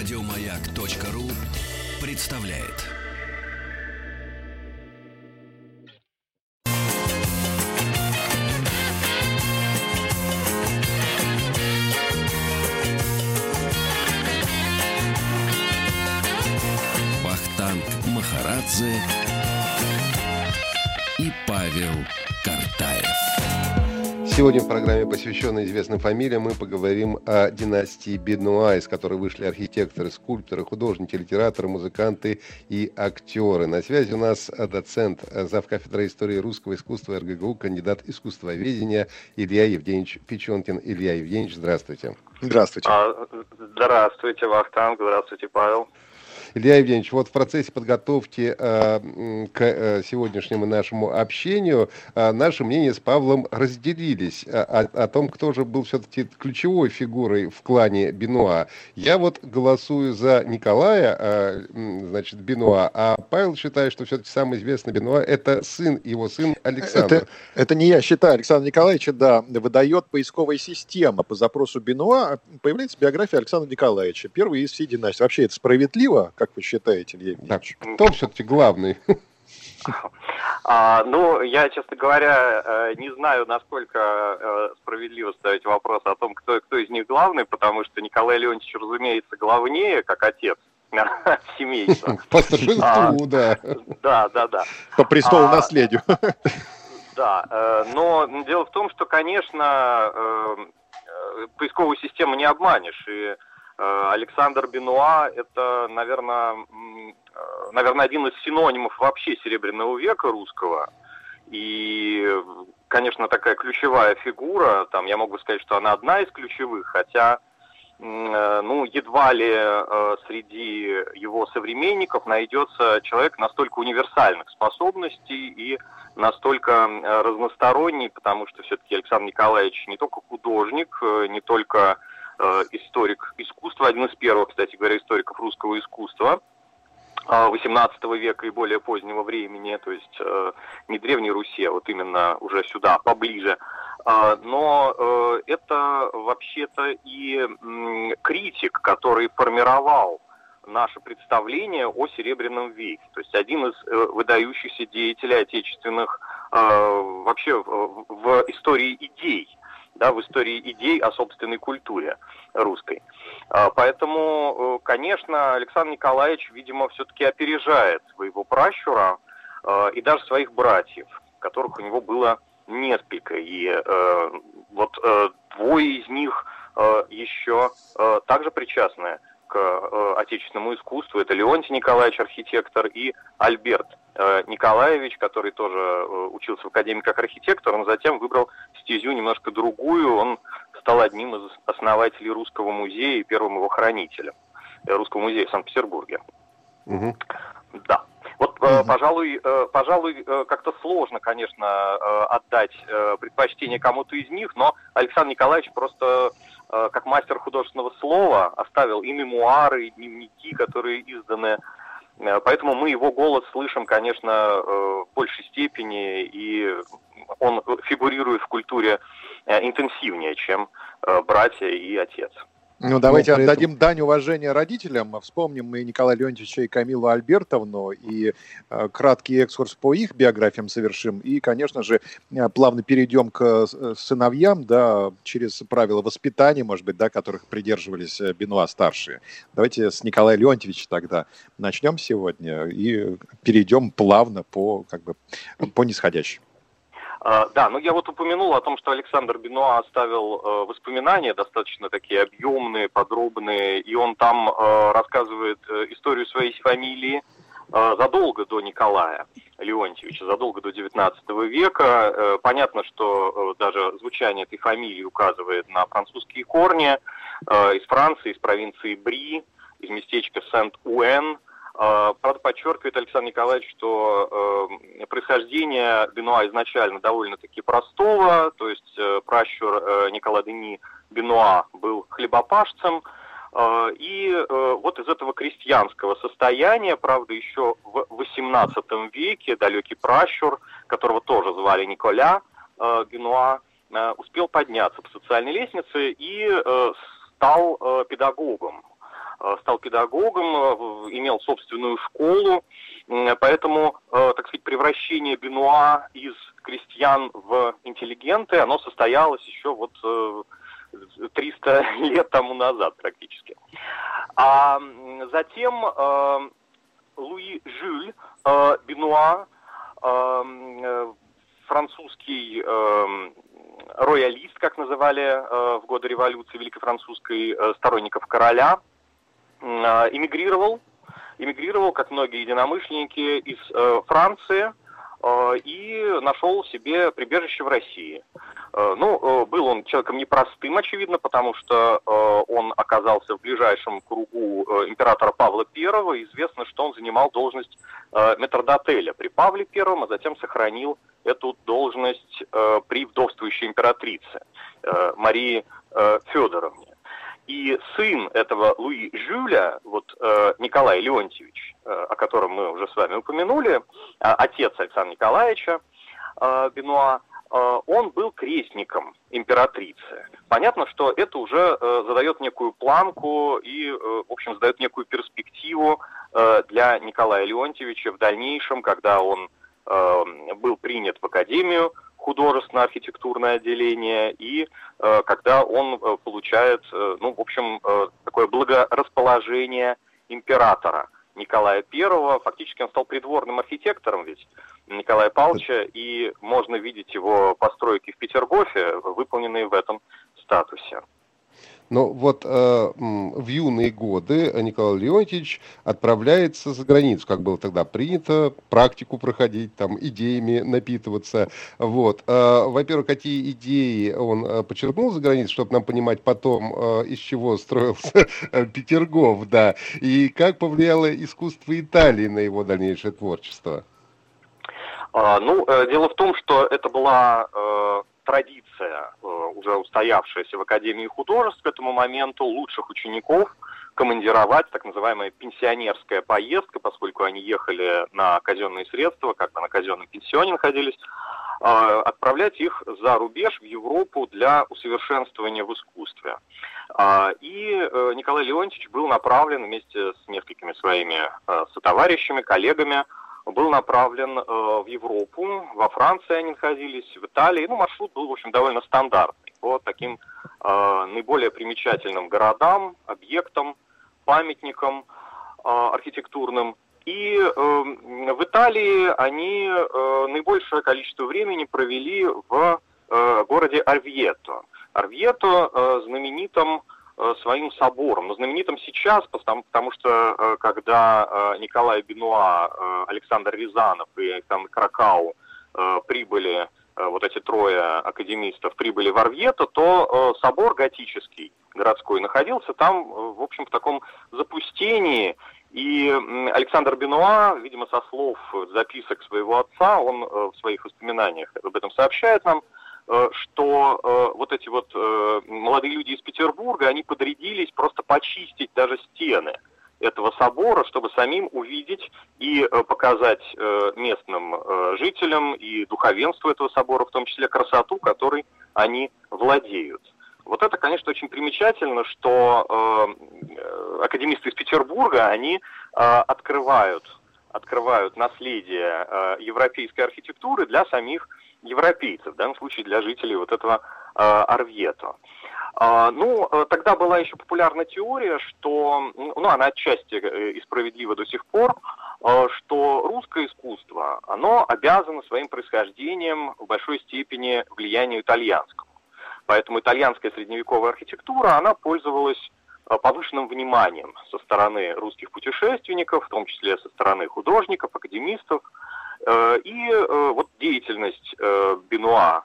Радиомаяк.ру представляет. Вахтанг Махарадзе и Павел. Сегодня в программе, посвященной известным фамилиям, мы поговорим о династии Бенуа, из которой вышли архитекторы, скульпторы, художники, литераторы, музыканты и актеры. На связи у нас доцент, зав. кафедры истории русского искусства РГГУ, кандидат искусствоведения Илья Евгеньевич Печенкин. Илья Евгеньевич, здравствуйте. Здравствуйте. А, здравствуйте, Вахтанг. Здравствуйте, Павел. Илья Евгеньевич, вот в процессе подготовки э, к э, сегодняшнему нашему общению э, наши мнения с Павлом разделились о, о, о том, кто же был все-таки ключевой фигурой в клане Бенуа. Я вот голосую за Николая, э, значит, Бенуа, а Павел считает, что все-таки самый известный Бенуа это сын, его сын Александр. Это, это не я считаю, Александр Николаевич, да, выдает поисковая система по запросу Бенуа, появляется биография Александра Николаевича, первый из всей династии. Вообще это справедливо? Как вы считаете, Илья Евгеньевич? Да. Кто все-таки главный? А, ну, я, честно говоря, э, не знаю, насколько э, справедливо ставить вопрос о том, кто, кто из них главный, потому что Николай Леонтьевич, разумеется, главнее, как отец семейства. По старшинству, да. Да, да, да. По престолу а, наследию. Да, э, но дело в том, что, конечно, поисковую систему не обманешь, и Александр Бенуа – это, наверное, э, наверное, один из синонимов вообще Серебряного века русского. И, конечно, такая ключевая фигура, там я могу сказать, что она одна из ключевых, хотя, э, ну, едва ли среди его современников найдется человек настолько универсальных способностей и настолько разносторонний, потому что все-таки Александр Николаевич не только художник, не только Э, историк искусства, один из первых, кстати говоря, историков русского искусства. 18 э, века и более позднего времени, то есть э, не Древней Руси, а вот именно уже сюда, поближе. Но это вообще-то и критик, который формировал наше представление о Серебряном веке. То есть один из выдающихся деятелей отечественных вообще в истории идей да, в истории идей о собственной культуре русской. А, поэтому, э, конечно, Александр Николаевич, видимо, все-таки опережает своего пращура э, и даже своих братьев, которых у него было несколько. И э, вот двое из них еще также причастны к отечественному искусству. Это Леонтий Николаевич, архитектор, и Альберт Николаевич, который тоже э, учился в Академии как архитектор, он затем выбрал стезю немножко другую. Он стал одним из основателей Русского музея и первым его хранителем э, Русского музея в Санкт-Петербурге. Угу. Да. Вот, угу. пожалуй, э, пожалуй, как-то сложно, конечно, отдать предпочтение кому-то из них, но Александр Николаевич просто Э, как мастер художественного слова оставил и мемуары, и дневники, которые изданы. Э, поэтому мы его голос слышим, конечно, э, в большей степени, и он фигурирует в культуре интенсивнее, чем братья и отец. Ну, давайте этом... отдадим дань уважения родителям. Вспомним мы Николая Леонтьевича и Камилу Альбертовну, и э, краткий экскурс по их биографиям совершим. И, конечно же, э, плавно перейдем к э, сыновьям, да, через правила воспитания, может быть, да, которых придерживались э, Бенуа-старшие. Давайте с Николая Леонтьевича тогда начнем сегодня и перейдем плавно по, как бы, по нисходящей. А, да, ну я вот упомянул о том, что Александр Бенуа оставил э, воспоминания достаточно такие объемные, подробные, и он там э, рассказывает э, историю своей фамилии задолго до Николая Леонтьевича, задолго до XIX века. Понятно, что даже звучание этой фамилии указывает на французские корни из Франции, из провинции Бри, из местечка Сент-Уэн – правда, подчеркивает Александр Николаевич, что э, происхождение Бенуа изначально довольно-таки простого, то есть э, пращур э, Никола Дени Бенуа был хлебопашцем, э, и э, вот из этого крестьянского состояния, правда, еще в XVIII веке далекий пращур, которого тоже звали Николя э, Бенуа, э, успел подняться по социальной лестнице и э, стал э, педагогом стал педагогом, имел собственную школу, поэтому, так сказать, превращение Бенуа из крестьян в интеллигенты, оно состоялось еще вот 300 лет тому назад практически. А затем Луи Жюль Бенуа, французский роялист, как называли в годы революции Великой Французской сторонников короля, эмигрировал, эмигрировал, как многие единомышленники, из Франции – Э, и нашел себе прибежище в России. Э, ну, э, был он человеком непростым, очевидно, потому что он оказался в ближайшем кругу императора Павла I. Известно, что он занимал должность метрдотеля при Павле I, а затем сохранил эту должность при вдовствующей императрице Марии Федоровне. И сын этого Луи Жюля, вот э, Николай Леонтьевич, э, о котором мы уже с вами упомянули, э, отец Александра Николаевича э, Бенуа, э, он был крестником императрицы. Понятно, что это уже э, задает некую планку и, э, в общем, задает некую перспективу э, для Николая Леонтьевича в дальнейшем, когда он э, был принят в Академию художественно-архитектурное отделение, и э, когда он э, получает, э, ну, в общем, э, такое благорасположение императора Николая I. Фактически он стал придворным архитектором ведь Николая Павловича, и можно видеть его постройки в Петергофе, выполненные в этом статусе. Но вот э, в юные годы Николай Леонтьевич отправляется за границу, как было тогда принято, практику проходить, там, идеями напитываться. Вот. Э, во-первых, какие идеи он э, подчеркнул за границей, чтобы нам понимать потом, э, из чего строился э, Петергоф, да, и как повлияло искусство Италии на его дальнейшее творчество? А, ну, э, дело в том, что это была э, традиция, уже устоявшаяся в Академии художеств к этому моменту, лучших учеников командировать, так называемая пенсионерская поездка, поскольку они ехали на казенные средства, как бы на казенном пенсионе находились, э, отправлять их за рубеж в Европу для усовершенствования в искусстве. А, и э, Николай Леонтьевич был направлен вместе с несколькими своими сотоварищами, коллегами был направлен э, в Европу, во Франции они находились, в Италии. Ну, маршрут был, в общем, довольно стандартный по таким э, наиболее примечательным городам, объектам, памятникам э, архитектурным. И э, в Италии они э, наибольшее количество времени провели в э, городе Арвьето. Арвьето э, знаменитом Э, своим собором, но знаменитым сейчас, потому, потому что э, когда э, Николай Бенуа, Александр Рязанов и Александр Кракау прибыли, вот эти трое академистов прибыли в Арвьето, то собор готический городской находился там, в общем, в таком запустении, и Александр Бенуа, видимо, со слов записок своего отца, он в своих воспоминаниях об этом сообщает нам, Э, что э, вот эти вот э, молодые люди из Петербурга, они подрядились просто почистить даже стены этого собора, чтобы самим увидеть и показать местным жителям и духовенству этого собора, в том числе красоту, которой они владеют. Вот это, конечно, очень примечательно, что академисты из Петербурга, они открывают, открывают наследие европейской архитектуры для самих европейцев, в данном случае для жителей вот этого э, Арвьето. А, ну, э, тогда была еще популярна теория, что, ну, она отчасти э, и справедлива до сих пор, э, что русское искусство, оно обязано своим происхождением в большой степени влиянию итальянскому. Поэтому итальянская средневековая архитектура, она пользовалась повышенным вниманием со стороны русских путешественников, в том числе со стороны художников, академистов, и э, вот деятельность э, Бенуа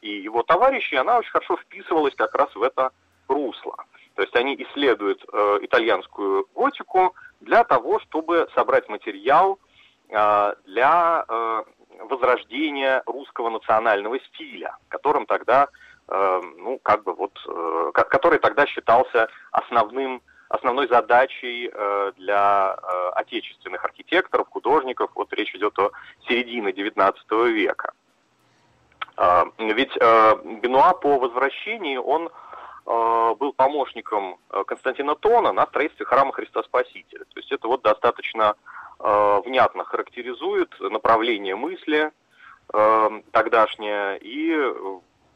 и его товарищей, она очень хорошо вписывалась как раз в это русло. То есть они исследуют итальянскую готику для того, чтобы собрать материал для возрождения русского национального стиля, которым тогда, ну, как бы вот, который тогда считался основным основной задачей э, для э, отечественных архитекторов, художников, вот речь идет о середине XIX века. А, ведь э, Бенуа по возвращении, он был помощником Константина Тона на строительстве храма Христа Спасителя. То есть это вот достаточно внятно характеризует направление мысли тогдашнее и,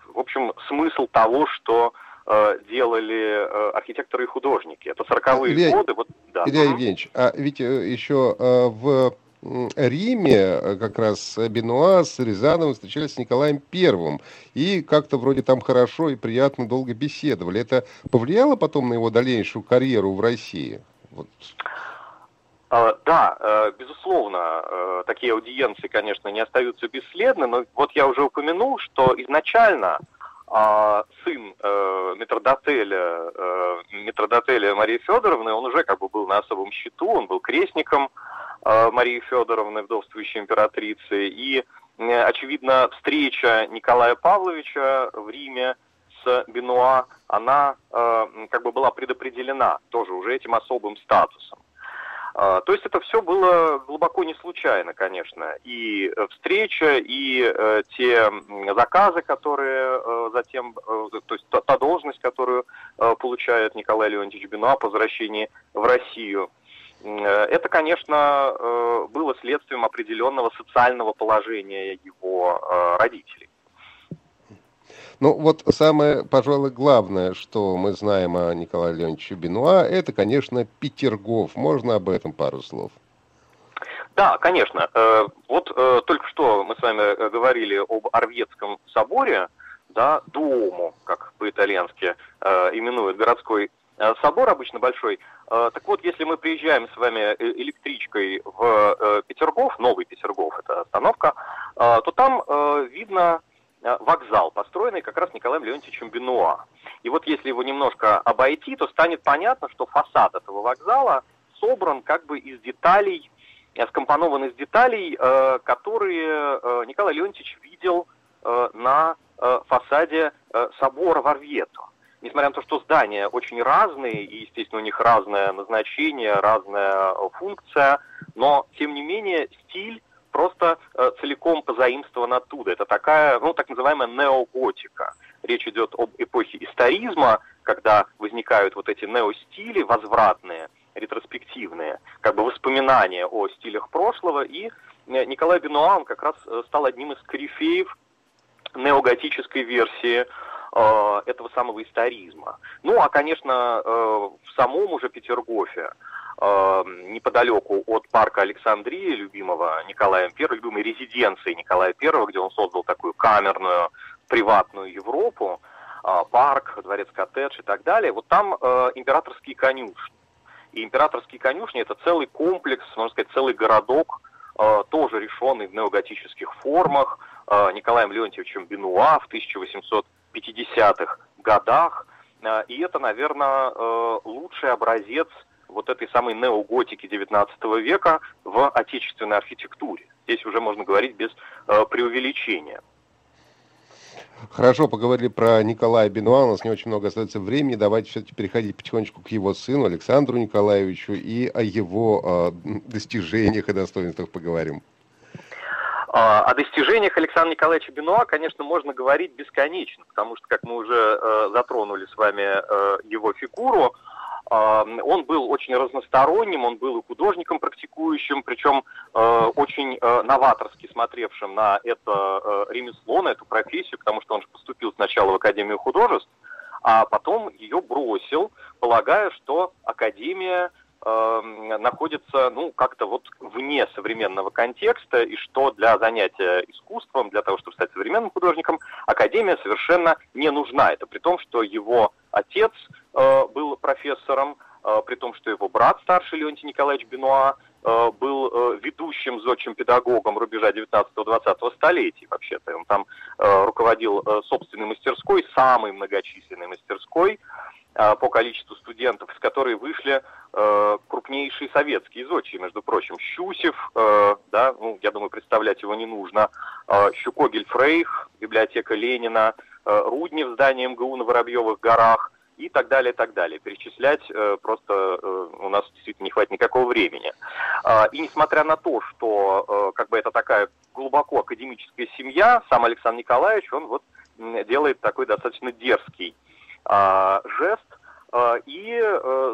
в общем, смысл того, что делали архитекторы и художники. Это 40-е Илья, годы. Вот, да. Илья Евгеньевич, а ведь еще в Риме э, как раз Бенуа с Рязановым встречались с Николаем Первым. И как-то вроде там хорошо и приятно долго беседовали. Это повлияло потом на его дальнейшую карьеру в России? Вот. А, да, э, безусловно, э, такие аудиенции, конечно, не остаются бесследны, но вот я уже упомянул, что изначально а, сын метродотеля, метродотеля Марии Федоровны, он уже как бы был на особом счету, он был крестником, Э, Марии Федоровны, вдовствующей императрицы, и, очевидно, встреча Николая Павловича в Риме с Бенуа, она э, как бы была предопределена тоже уже этим особым статусом. Э, то есть это все было глубоко не случайно, конечно. И встреча, и э, те заказы, которые э, затем, э, то есть та, должность, которую э, получает Николай Леонтьевич Бенуа по возвращении в Россию – Э, это, конечно, э, было следствием определенного социального положения его э, родителей. Ну, вот самое, пожалуй, главное, что мы знаем о Николае Леонидовиче Бенуа, это, конечно, Петергоф. Можно об этом пару слов? Да, конечно. Вот только что мы с вами говорили об Орветском соборе, да, Дуому, как по-итальянски именуют городской Э, собор обычно большой. Э, так вот, если мы приезжаем с вами э, электричкой в Петергоф, Новый Петергоф, это остановка, то там видно вокзал, построенный как раз Николаем Леонтьевичем Бенуа. И вот если его немножко обойти, то станет понятно, что фасад этого вокзала собран как бы из деталей, скомпонован из деталей, которые Николай Леонтьевич видел на фасаде собора в Орвету несмотря на то, что здания очень разные, и, естественно, у них разное назначение, разная э, функция, но, тем не менее, стиль просто э, целиком позаимствован оттуда. Это такая, ну, так называемая неоготика. Речь идет об эпохе историзма, когда возникают вот эти неостили возвратные, ретроспективные, как бы воспоминания о стилях прошлого, и э, Николай Бенуа, он как раз э, стал одним из корифеев неоготической версии Э, этого самого историзма. Ну, а, конечно, э, в самом уже Петергофе, неподалеку от парка Александрии, любимого Николаем I, любимой резиденции Николая I, где он создал такую камерную приватную Европу, парк, дворец коттедж и так далее, вот там императорские конюшни. И императорские конюшни это целый комплекс, можно сказать, целый городок, тоже решенный в неоготических формах, Николаем Леонтьевичем Бенуа в 1800 50-х годах. Э, и это, наверное, э, лучший образец вот этой самой неоготики XIX века в отечественной архитектуре. Здесь уже можно говорить без э, преувеличения. Хорошо, поговорили про Николая Бенуа, у нас не очень много остается времени. Давайте все-таки переходить потихонечку к его сыну Александру Николаевичу и о его э, достижениях и достоинствах поговорим. А, о достижениях Александра Николаевича Бенуа, конечно, можно говорить бесконечно, потому что, как мы уже э, затронули с вами э, его фигуру, э, он был очень разносторонним, он был и художником практикующим, причем э, очень э, новаторски смотревшим на это э, ремесло, на эту профессию, потому что он же поступил сначала в Академию художеств, а потом ее бросил, полагая, что Академия находится, ну, как-то вот вне современного контекста, и что для занятия искусством, для того, чтобы стать современным художником, академия совершенно не нужна. Это при том, что его отец э, был профессором, э, при том, что его брат старший Леонтий Николаевич Бенуа э, был э, ведущим зодчим педагогом рубежа 19-20 столетий вообще-то. Он там э, руководил э, собственной мастерской, самой многочисленной мастерской, а, по количеству студентов, из которой вышли э, крупнейшие советские зодчие, между прочим, Щусев, э, да, ну, я думаю, представлять его не нужно, э, Щукогель Фрейх, библиотека Ленина, э, Руднев, здание МГУ на Воробьевых горах и так далее, и так далее. Перечислять э, просто э, у нас действительно не хватит никакого времени. Э, и несмотря на то, что э, как бы это такая глубоко академическая семья, сам Александр Николаевич, он вот делает такой достаточно дерзкий жест, и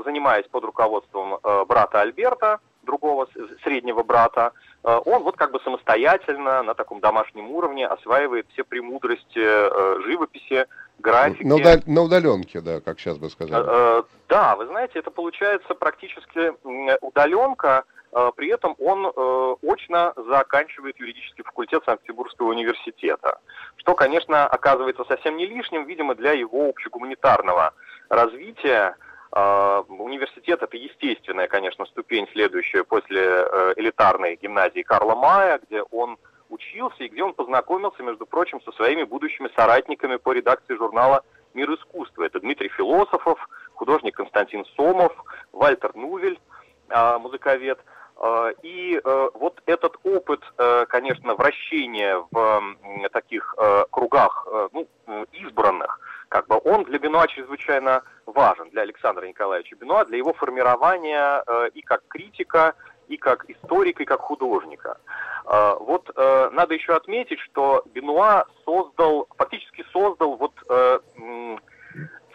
занимаясь под руководством брата Альберта, другого среднего брата, он вот как бы самостоятельно на таком домашнем уровне осваивает все премудрости живописи, графики. На, удал... на удаленке, да, как сейчас бы сказали. Да, вы знаете, это получается практически удаленка, при этом он э, очно заканчивает юридический факультет Санкт-Петербургского университета, что, конечно, оказывается совсем не лишним, видимо, для его общегуманитарного развития. А, университет – это естественная, конечно, ступень, следующая после э, элитарной гимназии Карла Мая, где он учился и где он познакомился, между прочим, со своими будущими соратниками по редакции журнала «Мир искусства». Это Дмитрий Философов, художник Константин Сомов, Вальтер Нувель, а, музыковед – Э, и э, вот этот опыт, э, конечно, вращения в таких кругах ну, избранных, как бы он для Бенуа чрезвычайно важен, для Александра Николаевича Бенуа, для его формирования и как критика, и как историка, и как художника. Вот надо еще отметить, что Бенуа создал, фактически создал вот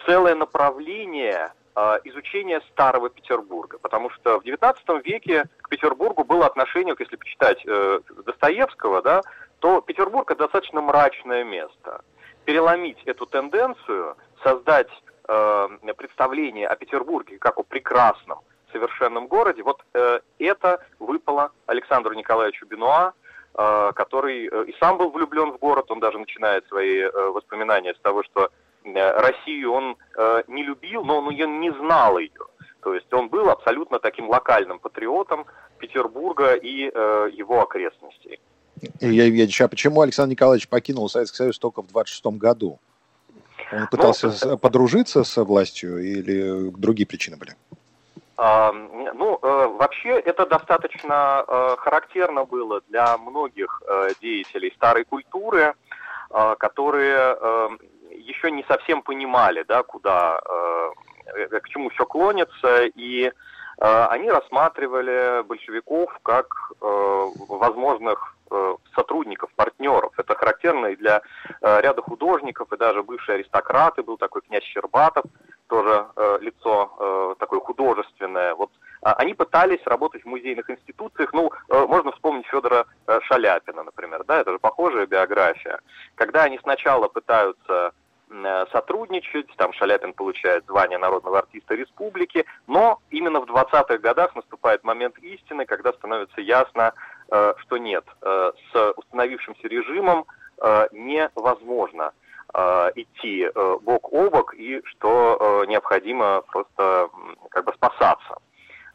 целое направление а, изучения Старого Петербурга, потому что в XIX веке к Петербургу было отношение, если почитать э, Достоевского, да, то Петербург это достаточно мрачное место. Переломить эту тенденцию, создать э, представление о Петербурге как о прекрасном, совершенном городе, вот э, это выпало Александру Николаевичу Бенуа, э, который э, и сам был влюблен в город, он даже начинает свои э, воспоминания с того, что Э, Россию он э, не любил, но он ее не знал ее. То есть он был абсолютно таким локальным патриотом Петербурга и э, его окрестностей. Илья Евгеньевич, а почему Александр Николаевич покинул Советский Союз только в 26 году? Он пытался ну, подружиться с властью или другие причины были? А, ну, э, вообще это достаточно э, характерно было для многих деятелей старой культуры, которые еще не совсем понимали, да, куда, к чему все клонится, и они рассматривали большевиков как возможных сотрудников, партнеров. Это характерно и для э, ряда художников, и даже бывшие аристократы, был такой князь Щербатов, тоже э, лицо э, такое художественное. Вот э, они пытались работать в музейных институциях. Ну, э, можно вспомнить Федора э, Шаляпина, например, да, это же похожая биография. Когда они сначала пытаются Э, сотрудничать, там Шаляпин получает звание народного артиста республики, но именно в 20-х годах наступает момент истины, когда становится ясно, э, что нет, э, с установившимся режимом невозможно идти бок о бок и что необходимо просто как бы спасаться.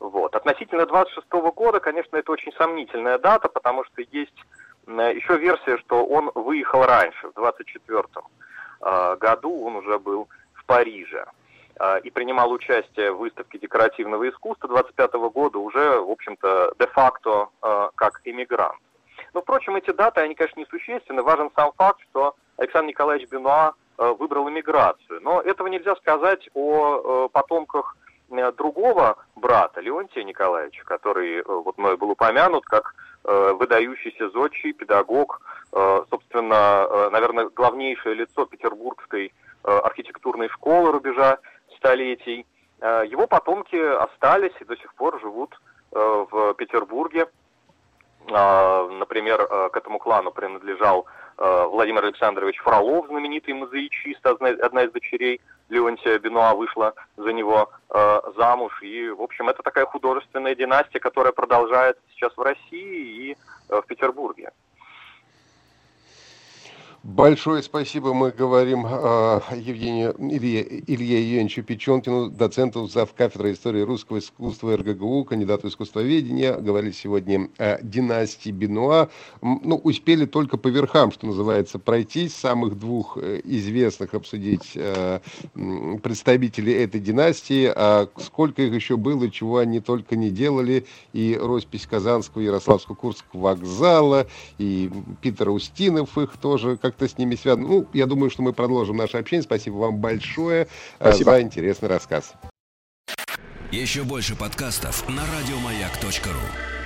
Вот. Относительно 26 -го года, конечно, это очень сомнительная дата, потому что есть еще версия, что он выехал раньше, в 24-м. А, году он уже был в Париже и принимал участие в выставке декоративного искусства 25 года уже, в общем-то, де-факто а, как эмигрант. Но, впрочем, эти даты, они, конечно, несущественны. Важен сам факт, что Александр Николаевич Бенуа выбрал эмиграцию. Но этого нельзя сказать о потомках другого брата, Леонтия Николаевича, который вот мной был упомянут как выдающийся зодчий, педагог, собственно, наверное, главнейшее лицо петербургской архитектурной школы рубежа столетий. Его потомки остались и до сих пор живут в Петербурге. Например, к этому клану принадлежал Владимир Александрович Фролов, знаменитый мозаичист, одна из дочерей Леонтия Бенуа вышла за него замуж. И, в общем, это такая художественная династия, которая продолжается сейчас в России и в Петербурге. Большое спасибо мы говорим э, Евгению Илье, Илье Евгеньевичу Печенкину, доценту зав. кафедры истории русского искусства РГГУ, кандидату искусствоведения. Говорили сегодня о династии Бенуа. Ну, успели только по верхам, что называется, пройтись. Самых двух э, известных обсудить э, представителей этой династии. А сколько их еще было, чего они только не делали. И роспись Казанского, Ярославского, Курского вокзала, и Питер Устинов их тоже как как-то с ними связано. Ну, я думаю, что мы продолжим наше общение. Спасибо вам большое э, Спасибо. за интересный рассказ. Еще больше подкастов на радиомаяк.ру